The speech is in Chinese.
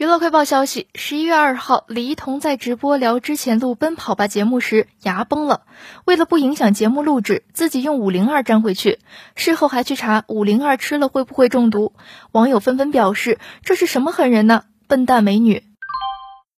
娱乐快报消息十一月二号李一桐在直播聊之前录奔跑吧节目时牙崩了。为了不影响节目录制自己用五零二粘回去。事后还去查五零二吃了会不会中毒网友纷纷表示这是什么狠人呢？笨蛋美女。